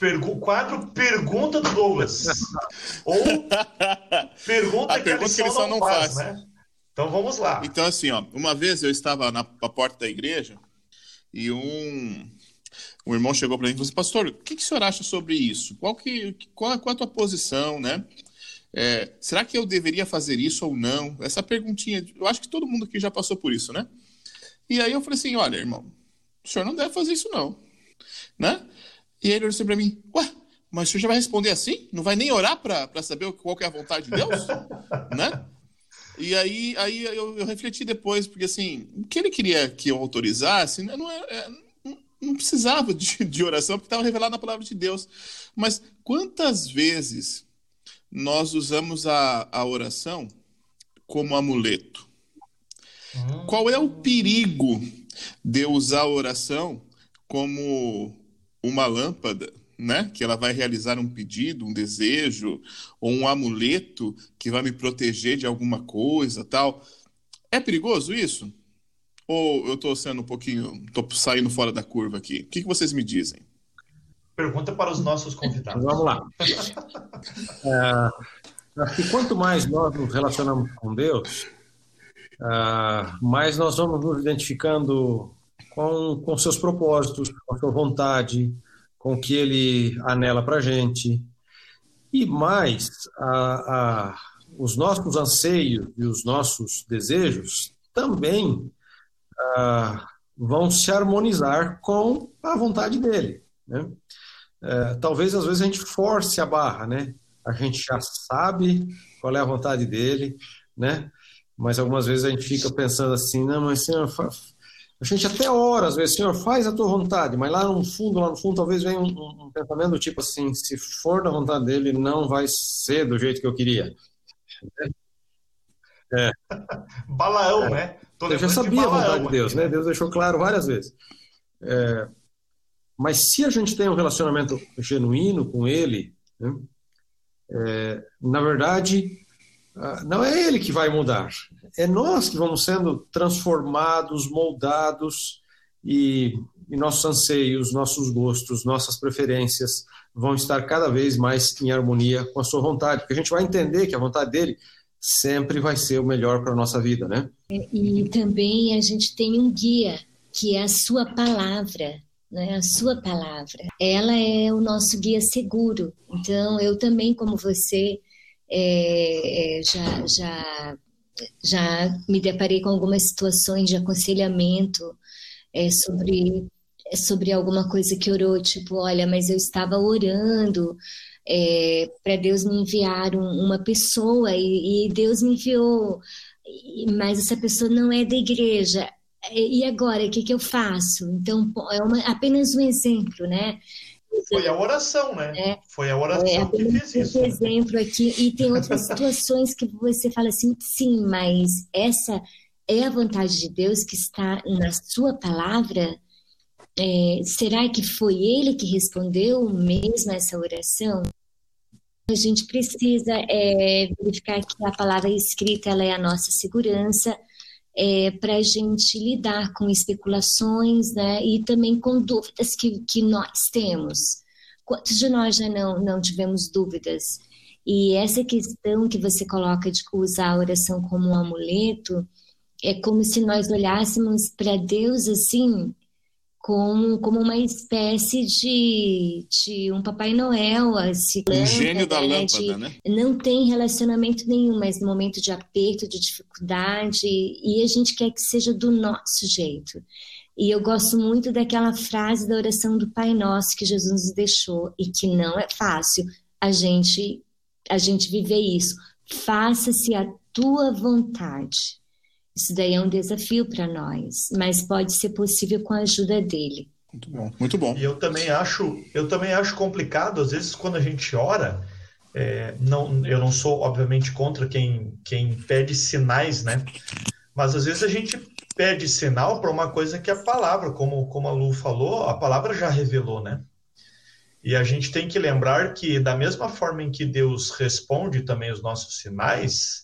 Pergu quadro Pergunta do Douglas. Ou Pergunta, a que, pergunta a que a lição não, faz, faz. Né? Então vamos lá. Então, assim, ó, uma vez eu estava na, na porta da igreja e um, um irmão chegou para mim e falou assim, pastor, o que, que o senhor acha sobre isso? Qual, que, qual, qual a tua posição, né? É, será que eu deveria fazer isso ou não? Essa perguntinha, eu acho que todo mundo aqui já passou por isso, né? E aí eu falei assim, olha, irmão, o senhor não deve fazer isso não, né? E ele olhou assim para mim, ué, mas o senhor já vai responder assim? Não vai nem orar para saber qual é a vontade de Deus? né? E aí, aí eu, eu, refleti depois, porque assim, o que ele queria que eu autorizasse não, é, é, não precisava de, de oração, porque estava revelado na palavra de Deus. Mas quantas vezes nós usamos a, a oração como amuleto? Hum. Qual é o perigo de usar a oração como uma lâmpada né? Que ela vai realizar um pedido, um desejo, ou um amuleto que vai me proteger de alguma coisa, tal. É perigoso isso? Ou eu estou sendo um pouquinho, estou saindo fora da curva aqui? O que, que vocês me dizem? Pergunta para os nossos convidados. Vamos lá. é, acho que quanto mais nós nos relacionamos com Deus, uh, mais nós vamos nos identificando com, com seus propósitos, com a sua vontade, com o que ele anela para a gente. E mais, a, a, os nossos anseios e os nossos desejos também a, vão se harmonizar com a vontade dele. Né? É, talvez às vezes a gente force a barra, né? A gente já sabe qual é a vontade dele, né? Mas algumas vezes a gente fica pensando assim, não, mas senhor, a gente até ora, às vezes, Senhor, faz a tua vontade, mas lá no fundo, lá no fundo, talvez venha um, um, um pensamento do tipo assim, se for da vontade dele, não vai ser do jeito que eu queria. É. Balaão, é. né? Tô eu já sabia a vontade de Deus, né? Deus deixou claro várias vezes. É, mas se a gente tem um relacionamento genuíno com Ele, né? é, na verdade, não é ele que vai mudar, é nós que vamos sendo transformados, moldados e, e, nossos anseios, nossos gostos, nossas preferências vão estar cada vez mais em harmonia com a sua vontade, porque a gente vai entender que a vontade dele sempre vai ser o melhor para a nossa vida, né? É, e também a gente tem um guia, que é a sua palavra, né? a sua palavra. Ela é o nosso guia seguro. Então, eu também, como você, é, é, já, já, já me deparei com algumas situações de aconselhamento é, sobre, sobre alguma coisa que orou, tipo, olha, mas eu estava orando é, para Deus me enviar um, uma pessoa e, e Deus me enviou, mas essa pessoa não é da igreja. E agora, o que, que eu faço? Então, é uma, apenas um exemplo, né? Foi a oração, né? É, foi a oração é, que fez isso. Né? exemplo aqui. E tem outras situações que você fala assim, sim, mas essa é a vontade de Deus que está na sua palavra? É, será que foi ele que respondeu mesmo essa oração? A gente precisa é, verificar que a palavra escrita ela é a nossa segurança é, para a gente lidar com especulações né, e também com dúvidas que, que nós temos. Quantos de nós já não, não tivemos dúvidas? E essa questão que você coloca de usar a oração como um amuleto, é como se nós olhássemos para Deus assim, como, como uma espécie de, de um Papai Noel, assim, um gênio da né, lâmpada, de, né? Não tem relacionamento nenhum, mas no momento de aperto, de dificuldade, e a gente quer que seja do nosso jeito. E eu gosto muito daquela frase da oração do Pai Nosso que Jesus nos deixou e que não é fácil a gente a gente viver isso. Faça-se a tua vontade. Isso daí é um desafio para nós, mas pode ser possível com a ajuda dele. Muito bom, muito bom. E eu também acho, eu também acho complicado, às vezes, quando a gente ora, é, não, eu não sou, obviamente, contra quem, quem pede sinais, né? Mas às vezes a gente pede sinal para uma coisa que a palavra, como, como a Lu falou, a palavra já revelou, né? E a gente tem que lembrar que, da mesma forma em que Deus responde também os nossos sinais,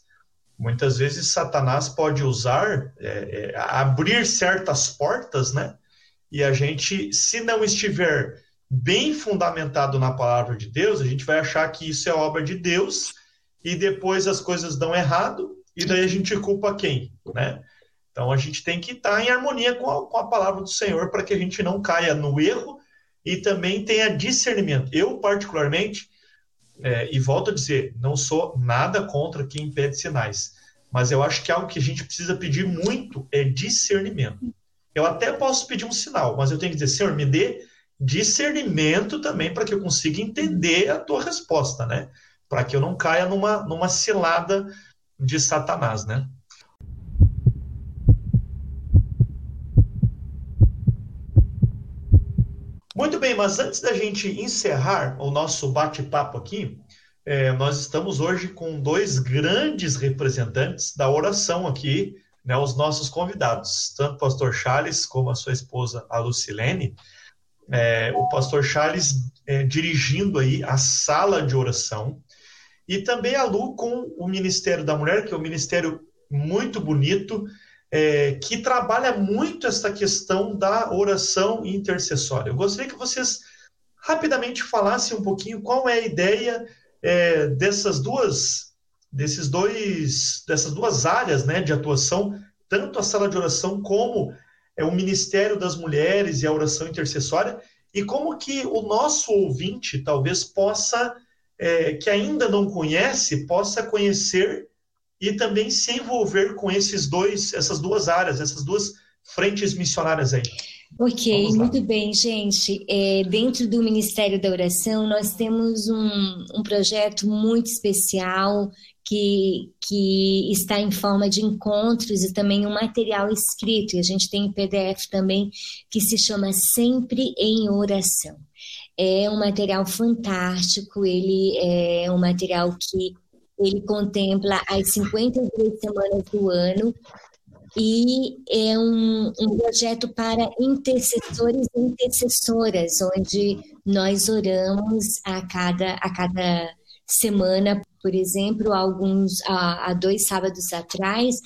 Muitas vezes Satanás pode usar, é, é, abrir certas portas, né? E a gente, se não estiver bem fundamentado na palavra de Deus, a gente vai achar que isso é obra de Deus e depois as coisas dão errado e daí a gente culpa quem, né? Então a gente tem que estar em harmonia com a, com a palavra do Senhor para que a gente não caia no erro e também tenha discernimento. Eu, particularmente, é, e volto a dizer, não sou nada contra quem pede sinais, mas eu acho que algo que a gente precisa pedir muito é discernimento. Eu até posso pedir um sinal, mas eu tenho que dizer, Senhor, me dê discernimento também para que eu consiga entender a tua resposta, né? Para que eu não caia numa, numa cilada de Satanás, né? Muito bem, mas antes da gente encerrar o nosso bate-papo aqui, é, nós estamos hoje com dois grandes representantes da oração aqui, né, os nossos convidados, tanto o pastor Charles como a sua esposa, a Lucilene. É, o pastor Charles é, dirigindo aí a sala de oração, e também a Lu com o Ministério da Mulher, que é um ministério muito bonito, é, que trabalha muito essa questão da oração intercessória. Eu gostaria que vocês rapidamente falassem um pouquinho qual é a ideia é, dessas duas, desses dois, dessas duas áreas, né, de atuação, tanto a sala de oração como é, o Ministério das Mulheres e a oração intercessória, e como que o nosso ouvinte talvez possa, é, que ainda não conhece, possa conhecer e também se envolver com esses dois, essas duas áreas, essas duas frentes missionárias aí. Ok, muito bem, gente. É, dentro do Ministério da Oração, nós temos um, um projeto muito especial que, que está em forma de encontros e também um material escrito. E a gente tem um PDF também que se chama Sempre em Oração. É um material fantástico, ele é um material que ele contempla as 52 semanas do ano e é um, um projeto para intercessores e intercessoras, onde nós oramos a cada, a cada semana, por exemplo, alguns há, dois sábados atrás,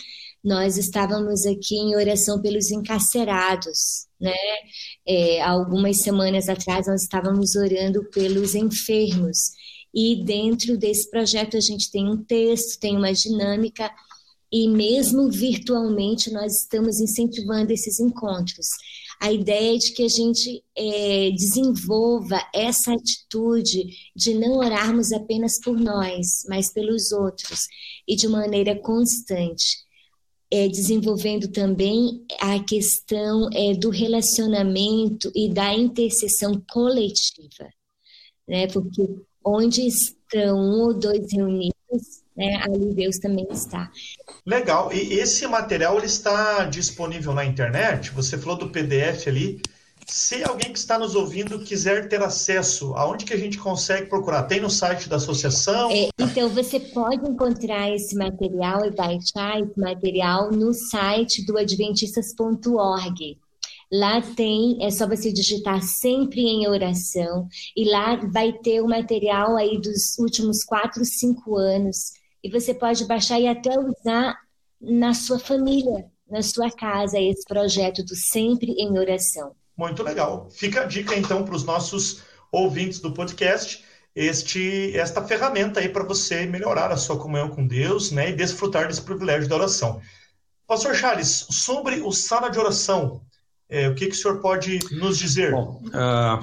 nós estávamos aqui em oração pelos encarcerados, né? É, algumas semanas atrás nós estávamos orando pelos enfermos. E dentro desse projeto a gente tem um texto, tem uma dinâmica, e mesmo virtualmente nós estamos incentivando esses encontros. A ideia é de que a gente é, desenvolva essa atitude de não orarmos apenas por nós, mas pelos outros, e de maneira constante. É, desenvolvendo também a questão é, do relacionamento e da intercessão coletiva, né? Porque onde estão um ou dois reunidos, né, ali Deus também está. Legal. E esse material ele está disponível na internet? Você falou do PDF ali. se alguém que está nos ouvindo quiser ter acesso, aonde que a gente consegue procurar? Tem no site da associação? É, então, você pode encontrar esse material e baixar esse material no site do adventistas.org. Lá tem, é só você digitar sempre em oração, e lá vai ter o material aí dos últimos quatro, cinco anos, e você pode baixar e até usar na sua família, na sua casa, esse projeto do Sempre em Oração. Muito legal. Fica a dica então para os nossos ouvintes do podcast este esta ferramenta aí para você melhorar a sua comunhão com Deus, né, e desfrutar desse privilégio da oração. Pastor Charles, sobre o sala de oração, é, o que, que o senhor pode nos dizer? Bom, uh,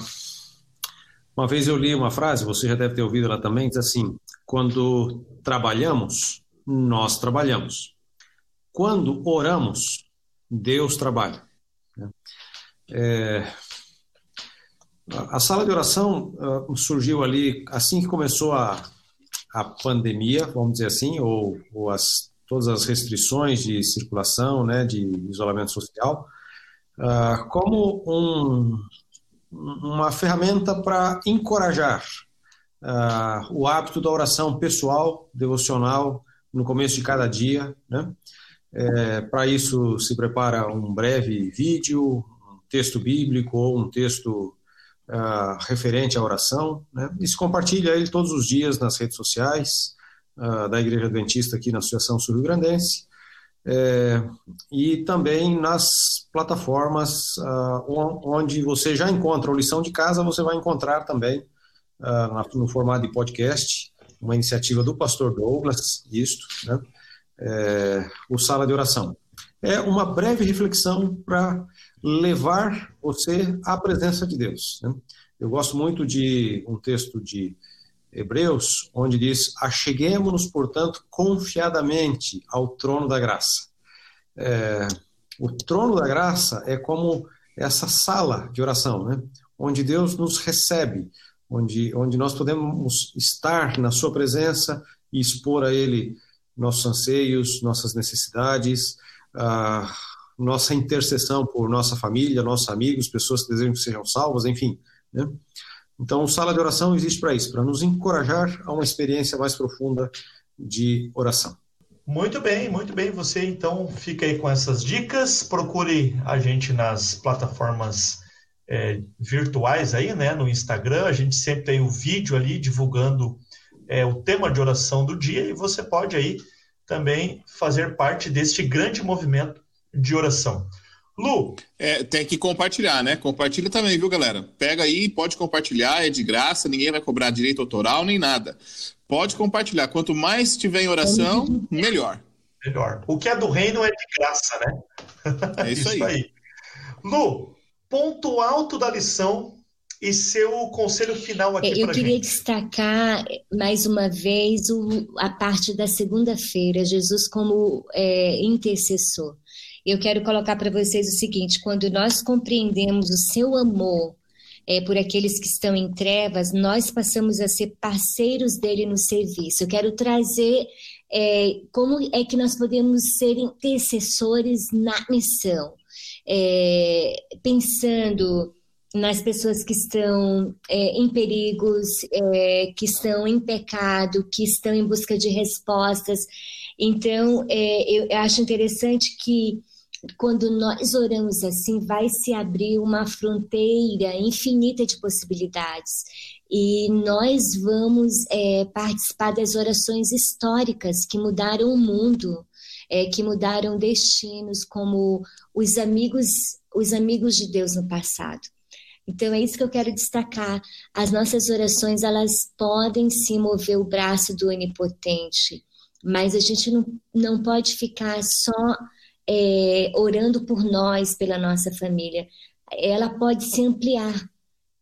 uma vez eu li uma frase, você já deve ter ouvido ela também, diz assim: quando trabalhamos, nós trabalhamos. Quando oramos, Deus trabalha. É, a sala de oração uh, surgiu ali assim que começou a, a pandemia, vamos dizer assim, ou, ou as, todas as restrições de circulação, né, de isolamento social, uh, como um, uma ferramenta para encorajar uh, o hábito da oração pessoal, devocional, no começo de cada dia. Né? É, para isso se prepara um breve vídeo, um texto bíblico ou um texto uh, referente à oração, né? e se compartilha ele todos os dias nas redes sociais uh, da Igreja Adventista aqui na Associação Sul-Rio-Grandense, é, e também nas plataformas uh, onde você já encontra a lição de casa, você vai encontrar também uh, no formato de podcast, uma iniciativa do pastor Douglas, isto, né? é, o Sala de Oração. É uma breve reflexão para levar você à presença de Deus. Né? Eu gosto muito de um texto de Hebreus, onde diz: Acheguemos-nos, portanto, confiadamente ao trono da graça. É, o trono da graça é como essa sala de oração, né? onde Deus nos recebe, onde, onde nós podemos estar na Sua presença e expor a Ele nossos anseios, nossas necessidades, a nossa intercessão por nossa família, nossos amigos, pessoas que desejam que sejam salvas, enfim. Né? Então, sala de oração existe para isso, para nos encorajar a uma experiência mais profunda de oração. Muito bem, muito bem. Você então fica aí com essas dicas. Procure a gente nas plataformas é, virtuais aí, né? No Instagram, a gente sempre tem o vídeo ali divulgando é, o tema de oração do dia e você pode aí também fazer parte deste grande movimento de oração. Lu. É, tem que compartilhar, né? Compartilha também, viu, galera? Pega aí, pode compartilhar, é de graça, ninguém vai cobrar direito autoral nem nada. Pode compartilhar. Quanto mais tiver em oração, melhor. Melhor. O que é do reino é de graça, né? É isso, isso aí. aí. Lu, ponto alto da lição e seu conselho final aqui Eu queria gente. destacar mais uma vez o, a parte da segunda-feira, Jesus como é, intercessor. Eu quero colocar para vocês o seguinte: quando nós compreendemos o seu amor é, por aqueles que estão em trevas, nós passamos a ser parceiros dele no serviço. Eu quero trazer é, como é que nós podemos ser intercessores na missão, é, pensando nas pessoas que estão é, em perigos, é, que estão em pecado, que estão em busca de respostas. Então, é, eu acho interessante que quando nós oramos assim, vai se abrir uma fronteira infinita de possibilidades. E nós vamos é, participar das orações históricas que mudaram o mundo, é, que mudaram destinos, como os amigos, os amigos de Deus no passado. Então é isso que eu quero destacar. As nossas orações elas podem sim mover o braço do onipotente, mas a gente não, não pode ficar só é, orando por nós, pela nossa família, ela pode se ampliar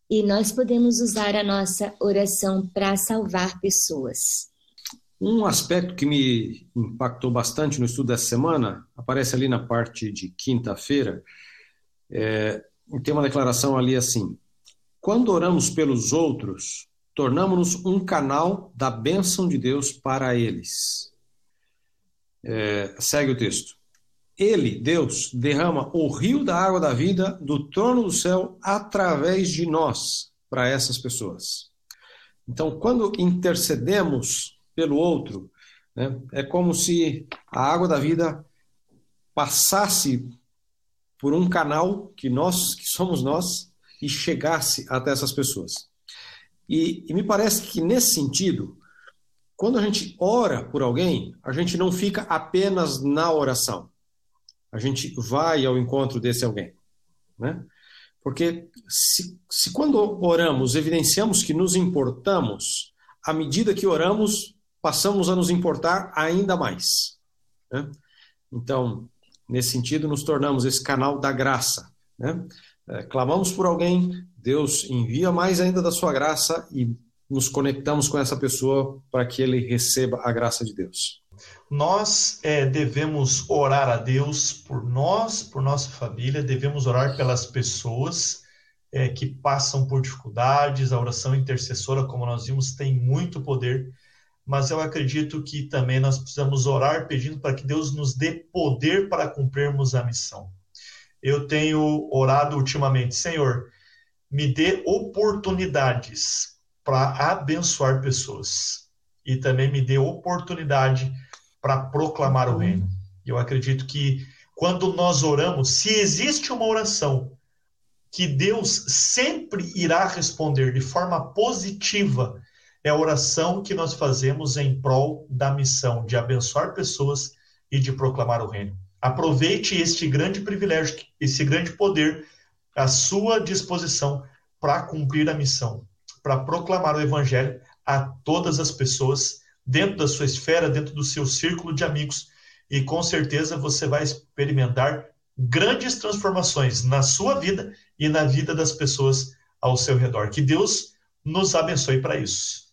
e nós podemos usar a nossa oração para salvar pessoas. Um aspecto que me impactou bastante no estudo dessa semana aparece ali na parte de quinta-feira. É, tem uma declaração ali assim: quando oramos pelos outros, tornamos-nos um canal da bênção de Deus para eles. É, segue o texto. Ele, Deus, derrama o rio da água da vida do trono do céu através de nós para essas pessoas. Então, quando intercedemos pelo outro, né, é como se a água da vida passasse por um canal que nós, que somos nós, e chegasse até essas pessoas. E, e me parece que nesse sentido, quando a gente ora por alguém, a gente não fica apenas na oração a gente vai ao encontro desse alguém. Né? Porque se, se quando oramos evidenciamos que nos importamos, à medida que oramos, passamos a nos importar ainda mais. Né? Então, nesse sentido, nos tornamos esse canal da graça. Né? É, clamamos por alguém, Deus envia mais ainda da sua graça e nos conectamos com essa pessoa para que ele receba a graça de Deus. Nós é, devemos orar a Deus por nós, por nossa família, devemos orar pelas pessoas é, que passam por dificuldades. A oração intercessora, como nós vimos, tem muito poder, mas eu acredito que também nós precisamos orar pedindo para que Deus nos dê poder para cumprirmos a missão. Eu tenho orado ultimamente, Senhor, me dê oportunidades para abençoar pessoas e também me dê oportunidade para proclamar o reino. Eu acredito que quando nós oramos, se existe uma oração que Deus sempre irá responder de forma positiva, é a oração que nós fazemos em prol da missão de abençoar pessoas e de proclamar o reino. Aproveite este grande privilégio, esse grande poder à sua disposição para cumprir a missão, para proclamar o evangelho a todas as pessoas dentro da sua esfera, dentro do seu círculo de amigos, e com certeza você vai experimentar grandes transformações na sua vida e na vida das pessoas ao seu redor. Que Deus nos abençoe para isso.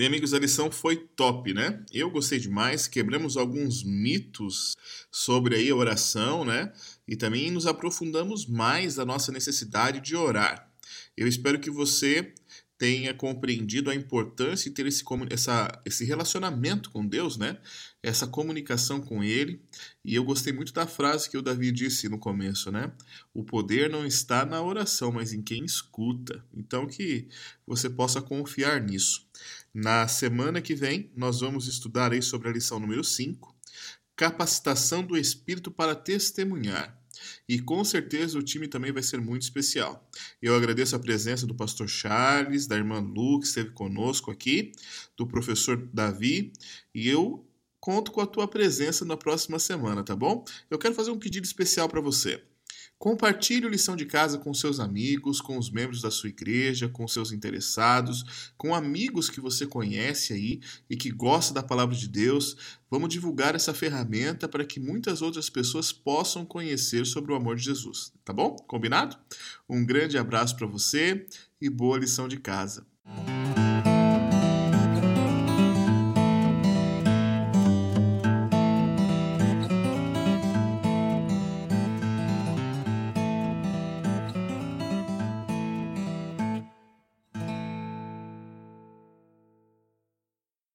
Bem, amigos, a lição foi top, né? Eu gostei demais, quebramos alguns mitos sobre aí a oração, né? E também nos aprofundamos mais na nossa necessidade de orar. Eu espero que você tenha compreendido a importância de ter esse, essa, esse relacionamento com Deus, né? Essa comunicação com Ele. E eu gostei muito da frase que o Davi disse no começo, né? O poder não está na oração, mas em quem escuta. Então que você possa confiar nisso. Na semana que vem, nós vamos estudar aí sobre a lição número 5, capacitação do espírito para testemunhar. E com certeza o time também vai ser muito especial. Eu agradeço a presença do pastor Charles, da irmã Lu, que esteve conosco aqui, do professor Davi, e eu conto com a tua presença na próxima semana, tá bom? Eu quero fazer um pedido especial para você. Compartilhe o lição de casa com seus amigos, com os membros da sua igreja, com seus interessados, com amigos que você conhece aí e que gosta da palavra de Deus. Vamos divulgar essa ferramenta para que muitas outras pessoas possam conhecer sobre o amor de Jesus, tá bom? Combinado? Um grande abraço para você e boa lição de casa.